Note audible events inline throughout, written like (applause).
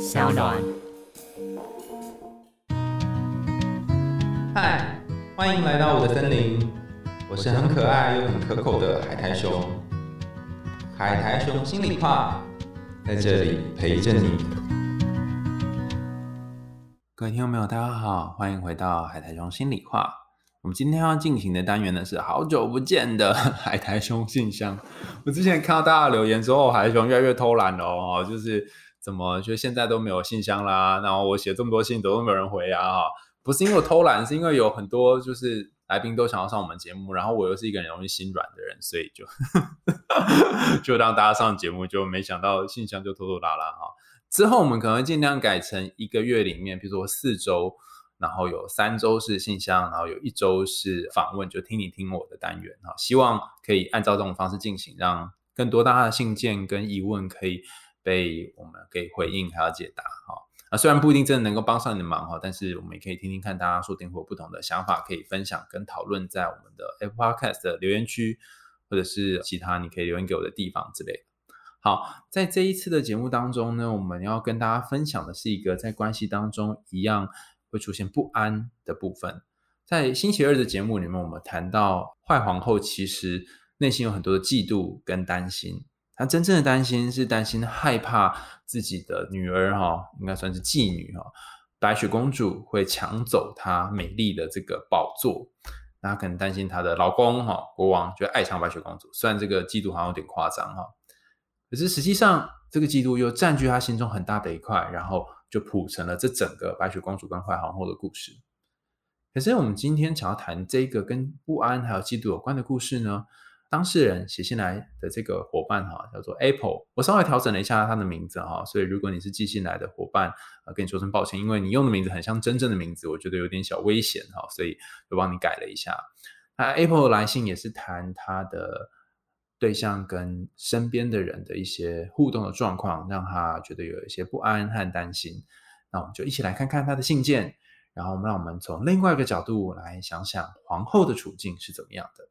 小暖。嗨，欢迎来到我的森林，我是很可爱又很可口的海苔熊。海苔熊心里话，在这里陪着你。各位听众朋友，大家好，欢迎回到海苔熊心里话。我们今天要进行的单元呢，是好久不见的 (laughs) 海苔熊信箱。我之前看到大家留言说，海苔熊越来越偷懒了哦，就是怎么就现在都没有信箱啦？然后我写这么多信，都没有人回啊？哈，不是因为偷懒，是因为有很多就是来宾都想要上我们节目，然后我又是一个很容易心软的人，所以就 (laughs) 就让大家上节目，就没想到信箱就拖拖拉拉哈。之后我们可能尽量改成一个月里面，比如说四周。然后有三周是信箱，然后有一周是访问，就听你听我的单元哈。希望可以按照这种方式进行，让更多大家的信件跟疑问可以被我们给回应还有解答哈。啊，虽然不一定真的能够帮上你的忙哈，但是我们也可以听听看大家说点或不同的想法，可以分享跟讨论在我们的 Apple Podcast 的留言区，或者是其他你可以留言给我的地方之类的。好，在这一次的节目当中呢，我们要跟大家分享的是一个在关系当中一样。会出现不安的部分，在星期二的节目里面，我们谈到坏皇后其实内心有很多的嫉妒跟担心。她真正的担心是担心害怕自己的女儿哈，应该算是妓女哈，白雪公主会抢走她美丽的这个宝座。那可能担心她的老公哈，国王就爱上白雪公主。虽然这个嫉妒好像有点夸张哈，可是实际上这个嫉妒又占据她心中很大的一块，然后。就谱成了这整个白雪公主跟坏皇后的故事。可是我们今天想要谈这个跟不安还有嫉妒有关的故事呢？当事人写信来的这个伙伴哈，叫做 Apple。我稍微调整了一下他的名字哈，所以如果你是寄信来的伙伴，呃，跟你说声抱歉，因为你用的名字很像真正的名字，我觉得有点小危险哈，所以就帮你改了一下。那 Apple 来信也是谈他的。对象跟身边的人的一些互动的状况，让他觉得有一些不安和担心。那我们就一起来看看他的信件，然后让我们从另外一个角度来想想皇后的处境是怎么样的。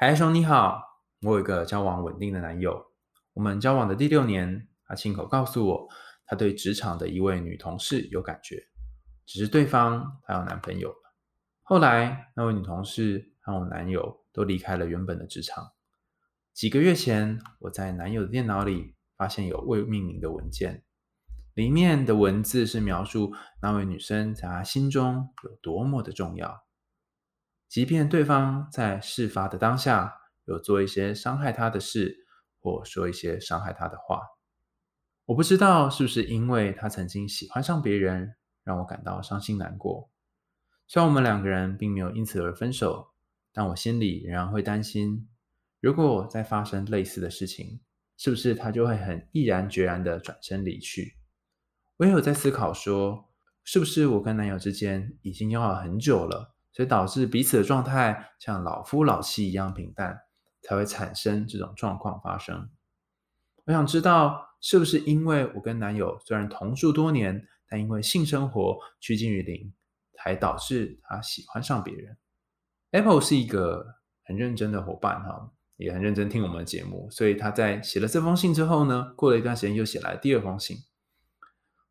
海兄你好，我有一个交往稳定的男友，我们交往的第六年，他亲口告诉我，他对职场的一位女同事有感觉，只是对方他有男朋友了。后来那位女同事和我男友都离开了原本的职场。几个月前，我在男友的电脑里发现有未命名的文件，里面的文字是描述那位女生在他心中有多么的重要，即便对方在事发的当下有做一些伤害他的事，或说一些伤害他的话。我不知道是不是因为他曾经喜欢上别人，让我感到伤心难过。虽然我们两个人并没有因此而分手，但我心里仍然会担心。如果再发生类似的事情，是不是他就会很毅然决然的转身离去？我也有在思考说，是不是我跟男友之间已经交往很久了，所以导致彼此的状态像老夫老妻一样平淡，才会产生这种状况发生？我想知道，是不是因为我跟男友虽然同住多年，但因为性生活趋近于零，才导致他喜欢上别人？Apple 是一个很认真的伙伴哈。也很认真听我们的节目，所以他在写了这封信之后呢，过了一段时间又写来第二封信。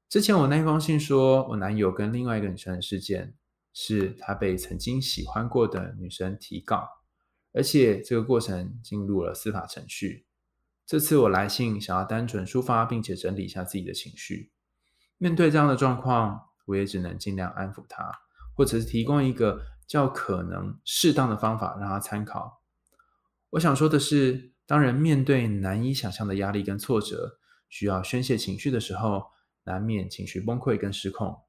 之前我那封信说，我男友跟另外一个女生的事件，是他被曾经喜欢过的女生提告，而且这个过程进入了司法程序。这次我来信想要单纯抒发，并且整理一下自己的情绪。面对这样的状况，我也只能尽量安抚他，或者是提供一个较可能适当的方法让他参考。我想说的是，当人面对难以想象的压力跟挫折，需要宣泄情绪的时候，难免情绪崩溃跟失控。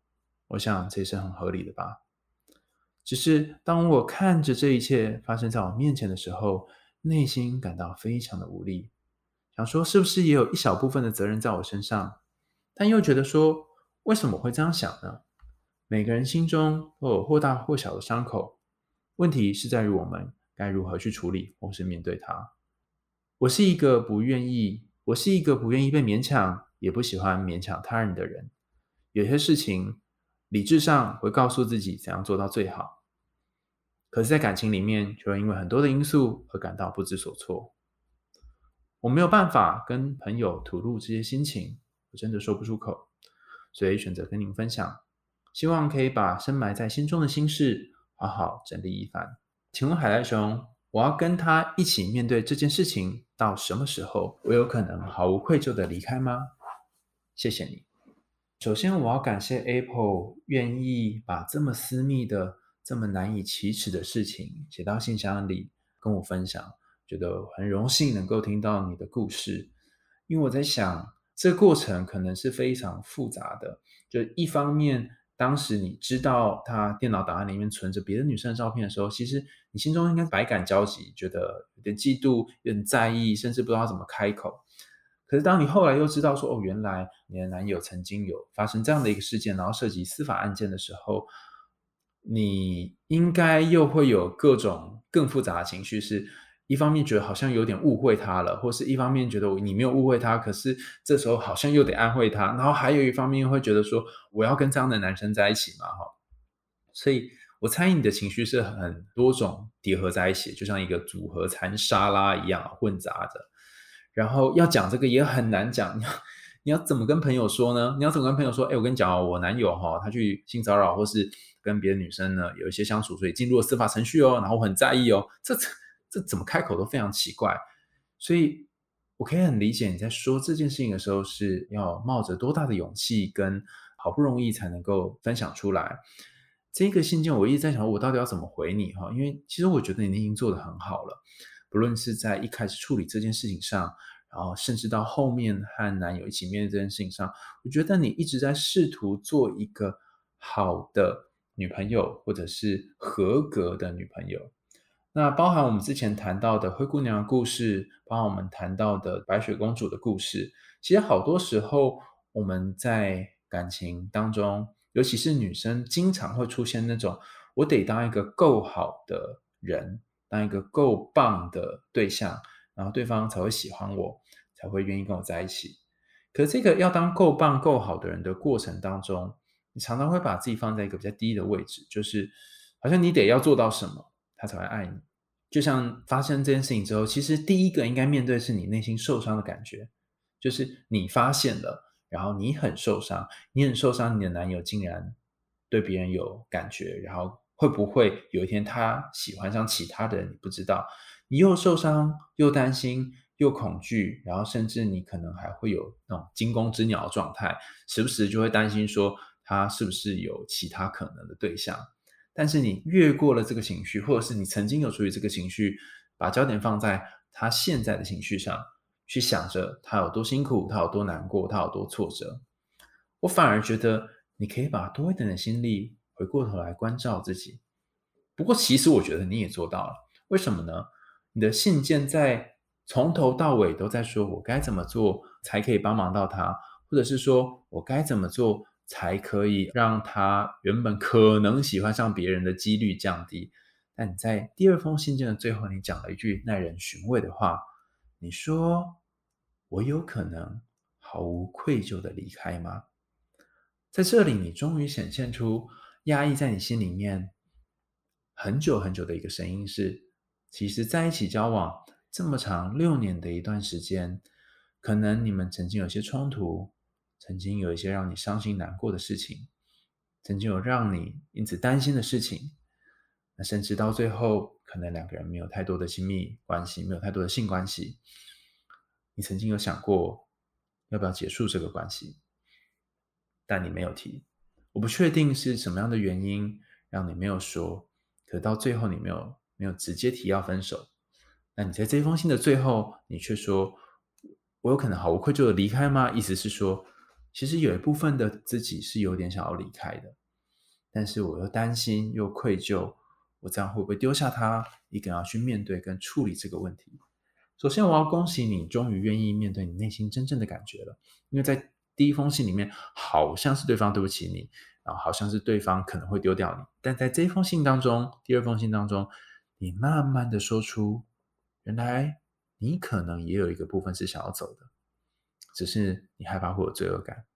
我想这也是很合理的吧。只是当我看着这一切发生在我面前的时候，内心感到非常的无力，想说是不是也有一小部分的责任在我身上？但又觉得说，为什么会这样想呢？每个人心中都有或大或小的伤口，问题是在于我们。该如何去处理或是面对它？我是一个不愿意，我是一个不愿意被勉强，也不喜欢勉强他人的人。有些事情理智上会告诉自己怎样做到最好，可是，在感情里面却会因为很多的因素而感到不知所措。我没有办法跟朋友吐露这些心情，我真的说不出口。所以选择跟您分享，希望可以把深埋在心中的心事好好整理一番。请问海带熊，我要跟他一起面对这件事情到什么时候？我有可能毫无愧疚的离开吗？谢谢你。首先，我要感谢 Apple 愿意把这么私密的、这么难以启齿的事情写到信箱里跟我分享，觉得很荣幸能够听到你的故事。因为我在想，这个过程可能是非常复杂的。就一方面，当时你知道他电脑档案里面存着别的女生的照片的时候，其实你心中应该百感交集，觉得有点嫉妒、有点在意，甚至不知道怎么开口。可是，当你后来又知道说，哦，原来你的男友曾经有发生这样的一个事件，然后涉及司法案件的时候，你应该又会有各种更复杂的情绪。是一方面觉得好像有点误会他了，或是一方面觉得你没有误会他，可是这时候好像又得安慰他。然后还有一方面会觉得说，我要跟这样的男生在一起嘛，哈。所以我猜你的情绪是很多种叠合在一起，就像一个组合餐沙拉一样混杂着。然后要讲这个也很难讲，你要你要怎么跟朋友说呢？你要怎么跟朋友说？哎，我跟你讲哦，我男友哈，他去性骚扰或是跟别的女生呢有一些相处，所以进入了司法程序哦，然后我很在意哦，这这怎么开口都非常奇怪，所以我可以很理解你在说这件事情的时候是要冒着多大的勇气，跟好不容易才能够分享出来。这个信件我一直在想，我到底要怎么回你哈？因为其实我觉得你已经做得很好了。不论是在一开始处理这件事情上，然后甚至到后面和男友一起面对这件事情上，我觉得你一直在试图做一个好的女朋友，或者是合格的女朋友。那包含我们之前谈到的灰姑娘的故事，包含我们谈到的白雪公主的故事。其实好多时候我们在感情当中，尤其是女生，经常会出现那种我得当一个够好的人。当一个够棒的对象，然后对方才会喜欢我，才会愿意跟我在一起。可这个要当够棒、够好的人的过程当中，你常常会把自己放在一个比较低的位置，就是好像你得要做到什么，他才会爱你。就像发生这件事情之后，其实第一个应该面对是你内心受伤的感觉，就是你发现了，然后你很受伤，你很受伤，你的男友竟然对别人有感觉，然后。会不会有一天他喜欢上其他的人？你不知道，你又受伤，又担心，又恐惧，然后甚至你可能还会有那种惊弓之鸟的状态，时不时就会担心说他是不是有其他可能的对象。但是你越过了这个情绪，或者是你曾经有处于这个情绪，把焦点放在他现在的情绪上，去想着他有多辛苦，他有多难过，他有多挫折，我反而觉得你可以把多一点的心力。回过头来关照自己，不过其实我觉得你也做到了。为什么呢？你的信件在从头到尾都在说我该怎么做才可以帮忙到他，或者是说我该怎么做才可以让他原本可能喜欢上别人的几率降低。但你在第二封信件的最后，你讲了一句耐人寻味的话，你说：“我有可能毫无愧疚的离开吗？”在这里，你终于显现出。压抑在你心里面很久很久的一个声音是：其实在一起交往这么长六年的一段时间，可能你们曾经有些冲突，曾经有一些让你伤心难过的事情，曾经有让你因此担心的事情，那甚至到最后，可能两个人没有太多的亲密关系，没有太多的性关系，你曾经有想过要不要结束这个关系，但你没有提。我不确定是什么样的原因让你没有说，可到最后你没有没有直接提要分手。那你在这封信的最后，你却说：“我有可能毫无愧疚的离开吗？”意思是说，其实有一部分的自己是有点想要离开的，但是我又担心又愧疚，我这样会不会丢下他一个人要去面对跟处理这个问题？首先，我要恭喜你，终于愿意面对你内心真正的感觉了，因为在。第一封信里面好像是对方对不起你，然后好像是对方可能会丢掉你，但在这封信当中，第二封信当中，你慢慢的说出，原来你可能也有一个部分是想要走的，只是你害怕会有罪恶感。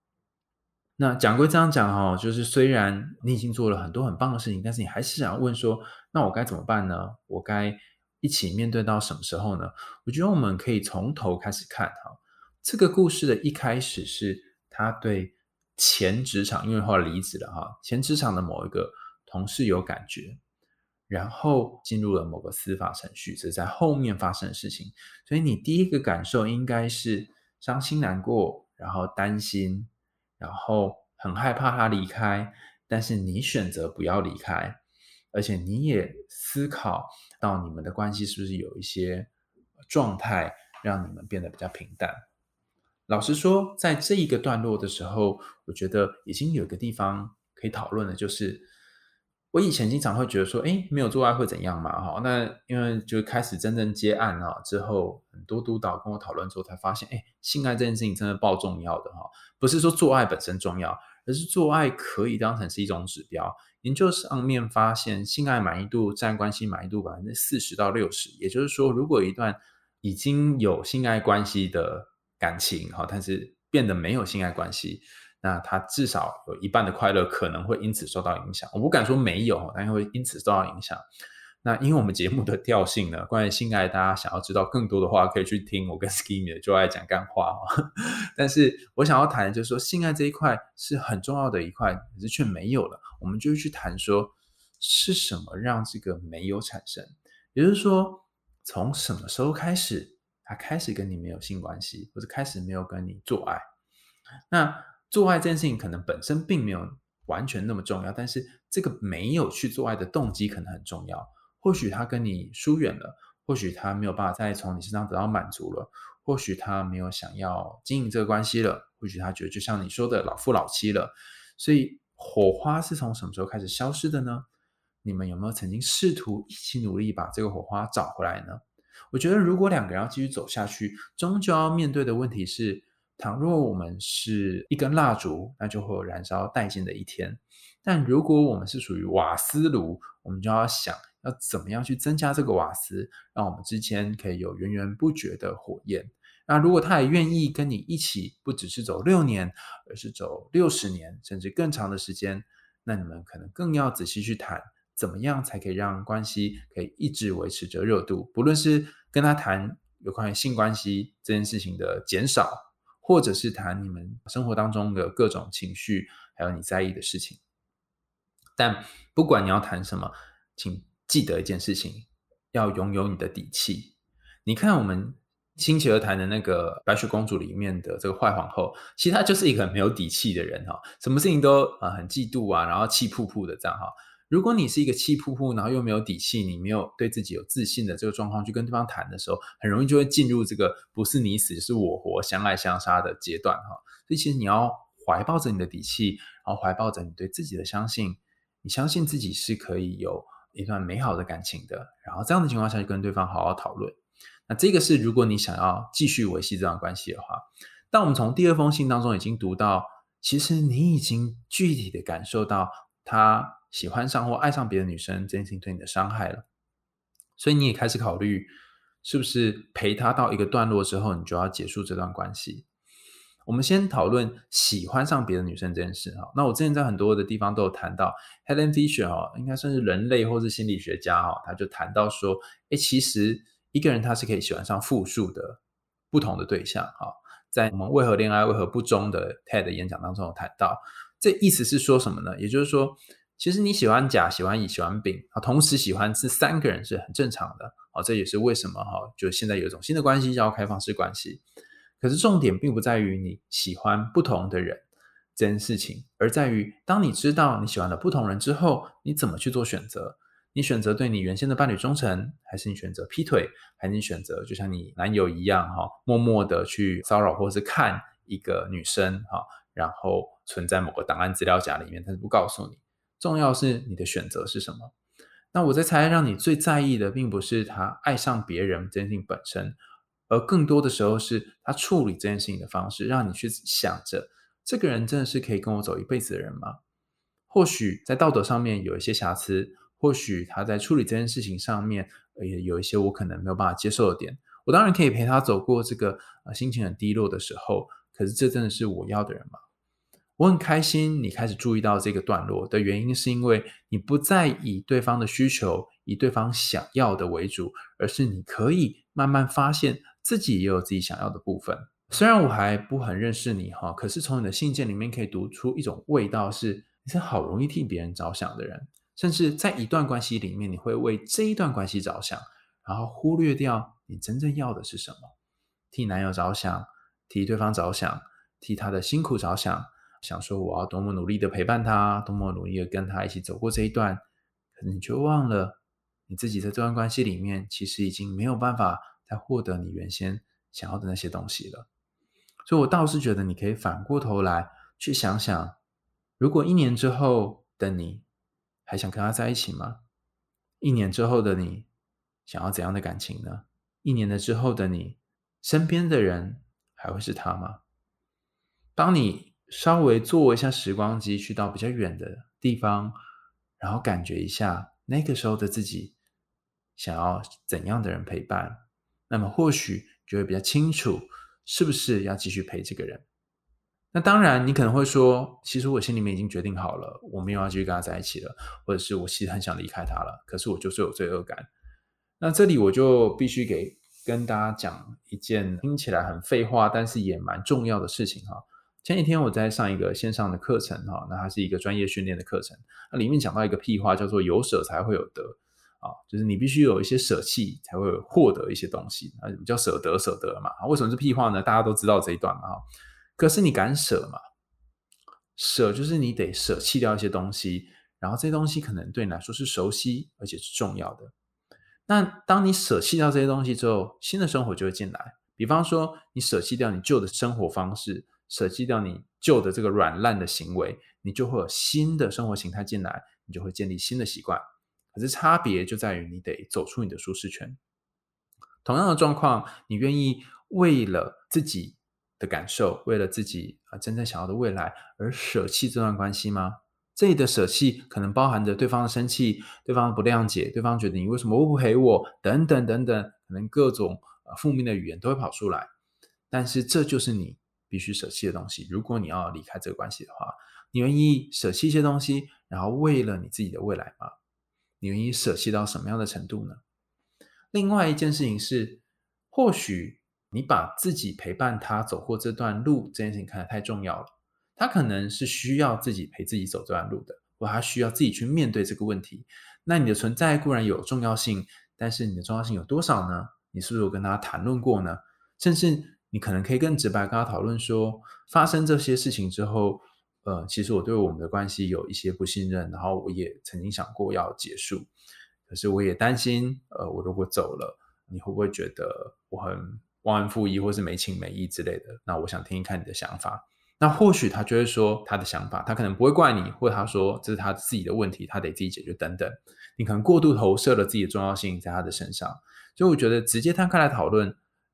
那讲归这样讲哈，就是虽然你已经做了很多很棒的事情，但是你还是想要问说，那我该怎么办呢？我该一起面对到什么时候呢？我觉得我们可以从头开始看哈，这个故事的一开始是。他对前职场，因为后来离职了哈，前职场的某一个同事有感觉，然后进入了某个司法程序，这是在后面发生的事情。所以你第一个感受应该是伤心难过，然后担心，然后很害怕他离开，但是你选择不要离开，而且你也思考到你们的关系是不是有一些状态让你们变得比较平淡。老实说，在这一个段落的时候，我觉得已经有一个地方可以讨论的，就是我以前经常会觉得说，哎，没有做爱会怎样嘛？哈，那因为就开始真正接案啊之后，很多督导跟我讨论之后，才发现，哎，性爱这件事情真的爆重要的哈，不是说做爱本身重要，而是做爱可以当成是一种指标。研究上面发现，性爱满意度占关系满意度百分之四十到六十，也就是说，如果一段已经有性爱关系的感情哈，但是变得没有性爱关系，那他至少有一半的快乐可能会因此受到影响。我不敢说没有，但会因此受到影响。那因为我们节目的调性呢，关于性爱，大家想要知道更多的话，可以去听我跟 Skimmy 的就爱讲干话哈。(laughs) 但是我想要谈的就是说，性爱这一块是很重要的一块，可是却没有了。我们就去谈说，是什么让这个没有产生？也就是说，从什么时候开始？他开始跟你没有性关系，或者开始没有跟你做爱，那做爱这件事情可能本身并没有完全那么重要，但是这个没有去做爱的动机可能很重要。或许他跟你疏远了，或许他没有办法再从你身上得到满足了，或许他没有想要经营这个关系了，或许他觉得就像你说的老夫老妻了。所以火花是从什么时候开始消失的呢？你们有没有曾经试图一起努力把这个火花找回来呢？我觉得，如果两个人要继续走下去，终究要面对的问题是：倘若我们是一根蜡烛，那就会有燃烧殆尽的一天；但如果我们是属于瓦斯炉，我们就要想要怎么样去增加这个瓦斯，让我们之间可以有源源不绝的火焰。那如果他也愿意跟你一起，不只是走六年，而是走六十年，甚至更长的时间，那你们可能更要仔细去谈，怎么样才可以让关系可以一直维持着热度，不论是。跟他谈有关于性关系这件事情的减少，或者是谈你们生活当中的各种情绪，还有你在意的事情。但不管你要谈什么，请记得一件事情：要拥有你的底气。你看我们星期二谈的那个白雪公主里面的这个坏皇后，其实她就是一个很没有底气的人哈，什么事情都啊很嫉妒啊，然后气扑扑的这样哈。如果你是一个气扑扑，然后又没有底气，你没有对自己有自信的这个状况去跟对方谈的时候，很容易就会进入这个不是你死是我活、相爱相杀的阶段哈。所以其实你要怀抱着你的底气，然后怀抱着你对自己的相信，你相信自己是可以有一段美好的感情的。然后这样的情况下，就跟对方好好讨论。那这个是如果你想要继续维系这段关系的话，但我们从第二封信当中已经读到，其实你已经具体的感受到他。喜欢上或爱上别的女生这件事情对你的伤害了，所以你也开始考虑是不是陪他到一个段落之后，你就要结束这段关系。我们先讨论喜欢上别的女生这件事哈。那我之前在很多的地方都有谈到，Helen Fisher 哈，应该算是人类或是心理学家哈，他就谈到说，哎，其实一个人他是可以喜欢上复数的不同的对象哈。在我们为何恋爱为何不忠的 TED 演讲当中有谈到，这意思是说什么呢？也就是说。其实你喜欢甲、喜欢乙、喜欢丙啊，同时喜欢是三个人是很正常的啊，这也是为什么哈，就现在有一种新的关系叫开放式关系。可是重点并不在于你喜欢不同的人这件事情，而在于当你知道你喜欢了不同人之后，你怎么去做选择？你选择对你原先的伴侣忠诚，还是你选择劈腿，还是你选择就像你男友一样哈，默默的去骚扰或是看一个女生哈，然后存在某个档案资料夹里面，但是不告诉你。重要是你的选择是什么？那我在猜，让你最在意的，并不是他爱上别人这件事情本身，而更多的时候是他处理这件事情的方式，让你去想着，这个人真的是可以跟我走一辈子的人吗？或许在道德上面有一些瑕疵，或许他在处理这件事情上面也有一些我可能没有办法接受的点。我当然可以陪他走过这个呃心情很低落的时候，可是这真的是我要的人吗？我很开心，你开始注意到这个段落的原因，是因为你不再以对方的需求、以对方想要的为主，而是你可以慢慢发现自己也有自己想要的部分。虽然我还不很认识你哈，可是从你的信件里面可以读出一种味道，是你是好容易替别人着想的人，甚至在一段关系里面，你会为这一段关系着想，然后忽略掉你真正要的是什么。替男友着想，替对方着想，替他的辛苦着想，想说我要多么努力的陪伴他，多么努力的跟他一起走过这一段，可能你却忘了你自己在这段关系里面，其实已经没有办法再获得你原先想要的那些东西了。所以，我倒是觉得你可以反过头来去想想，如果一年之后的你还想跟他在一起吗？一年之后的你想要怎样的感情呢？一年的之后的你身边的人还会是他吗？当你稍微坐一下时光机，去到比较远的地方，然后感觉一下那个时候的自己想要怎样的人陪伴，那么或许就会比较清楚。是不是要继续陪这个人？那当然，你可能会说，其实我心里面已经决定好了，我没有要继续跟他在一起了，或者是我其实很想离开他了，可是我就是有罪恶感。那这里我就必须给跟大家讲一件听起来很废话，但是也蛮重要的事情哈。前几天我在上一个线上的课程哈，那它是一个专业训练的课程，那里面讲到一个屁话，叫做有舍才会有得。啊，就是你必须有一些舍弃，才会获得一些东西啊，叫舍得舍得嘛。为什么是屁话呢？大家都知道这一段嘛。哈，可是你敢舍吗？舍就是你得舍弃掉一些东西，然后这些东西可能对你来说是熟悉而且是重要的。那当你舍弃掉这些东西之后，新的生活就会进来。比方说，你舍弃掉你旧的生活方式，舍弃掉你旧的这个软烂的行为，你就会有新的生活形态进来，你就会建立新的习惯。可是差别就在于你得走出你的舒适圈。同样的状况，你愿意为了自己的感受，为了自己啊真正想要的未来而舍弃这段关系吗？这里的舍弃可能包含着对方的生气、对方的不谅解、对方觉得你为什么不陪我等等等等，可能各种呃负面的语言都会跑出来。但是这就是你必须舍弃的东西。如果你要离开这个关系的话，你愿意舍弃一些东西，然后为了你自己的未来吗？你愿意舍弃到什么样的程度呢？另外一件事情是，或许你把自己陪伴他走过这段路这件事情看得太重要了。他可能是需要自己陪自己走这段路的，或他需要自己去面对这个问题。那你的存在固然有重要性，但是你的重要性有多少呢？你是不是有跟他谈论过呢？甚至你可能可以更直白跟他讨论说，发生这些事情之后。呃，其实我对我们的关系有一些不信任，然后我也曾经想过要结束，可是我也担心，呃，我如果走了，你会不会觉得我很忘恩负义，或是没情没义之类的？那我想听一看你的想法。那或许他就会说他的想法，他可能不会怪你，或者他说这是他自己的问题，他得自己解决等等。你可能过度投射了自己的重要性在他的身上，所以我觉得直接摊开来讨论，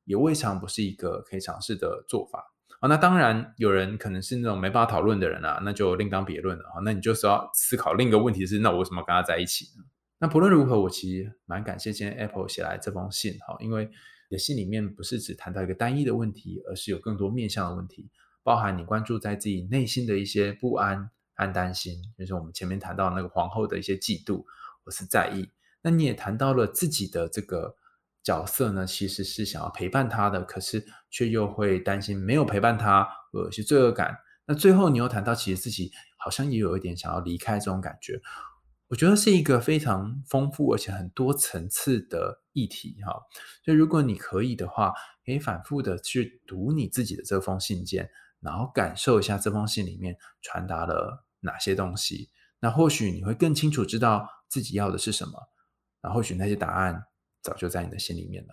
也未尝不是一个可以尝试的做法。啊，那当然有人可能是那种没办法讨论的人啊，那就另当别论了啊。那你就是要思考另一个问题是，那我为什么跟他在一起呢？那不论如何，我其实蛮感谢今天 Apple 写来这封信哈，因为你的信里面不是只谈到一个单一的问题，而是有更多面向的问题，包含你关注在自己内心的一些不安和担心，就是我们前面谈到那个皇后的一些嫉妒或是在意。那你也谈到了自己的这个。角色呢，其实是想要陪伴他的，可是却又会担心没有陪伴他，有些罪恶感。那最后你又谈到，其实自己好像也有一点想要离开这种感觉。我觉得是一个非常丰富而且很多层次的议题哈。所以如果你可以的话，可以反复的去读你自己的这封信件，然后感受一下这封信里面传达了哪些东西。那或许你会更清楚知道自己要的是什么。那或许那些答案。早就在你的心里面了。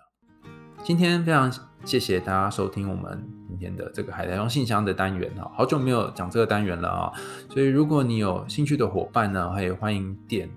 今天非常谢谢大家收听我们今天的这个海苔用信箱的单元哈，好久没有讲这个单元了啊，所以如果你有兴趣的伙伴呢，也欢迎点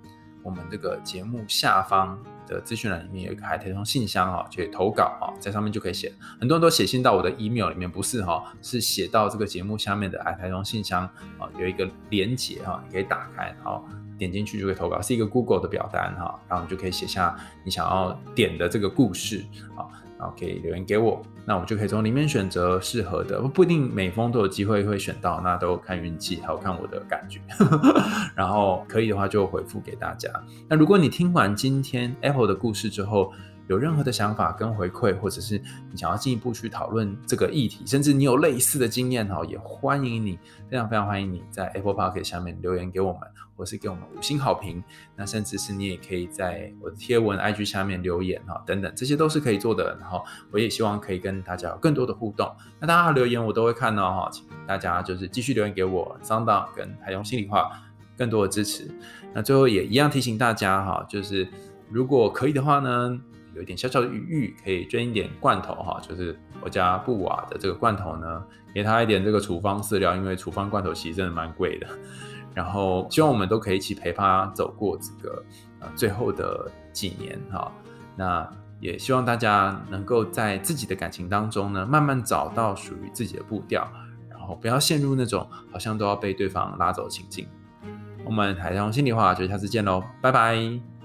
我们这个节目下方的资讯栏里面有一个海苔用信箱啊，去投稿啊，在上面就可以写。很多人都写信到我的 email 里面，不是哈，是写到这个节目下面的海苔用信箱啊，有一个连接哈，你可以打开好。点进去就可以投稿，是一个 Google 的表单哈，然后你就可以写下你想要点的这个故事啊，然后可以留言给我，那我就可以从里面选择适合的，不一定每封都有机会会选到，那都看运气，还有看我的感觉，(laughs) 然后可以的话就回复给大家。那如果你听完今天 Apple 的故事之后，有任何的想法跟回馈，或者是你想要进一步去讨论这个议题，甚至你有类似的经验哈，也欢迎你，非常非常欢迎你在 Apple Park 下面留言给我们，或是给我们五星好评。那甚至是你也可以在我的贴文 IG 下面留言哈，等等，这些都是可以做的。然后我也希望可以跟大家有更多的互动。那大家留言我都会看到哈，请大家就是继续留言给我，桑当跟海用心里话更多的支持。那最后也一样提醒大家哈，就是如果可以的话呢，有一点小小的余裕，可以捐一点罐头哈，就是我家布瓦的这个罐头呢，给他一点这个处方饲料，因为处方罐头其实真的蛮贵的。然后希望我们都可以一起陪他走过这个呃最后的几年哈。那也希望大家能够在自己的感情当中呢，慢慢找到属于自己的步调，然后不要陷入那种好像都要被对方拉走的情境。我们海上心里话，就下次见喽，拜拜。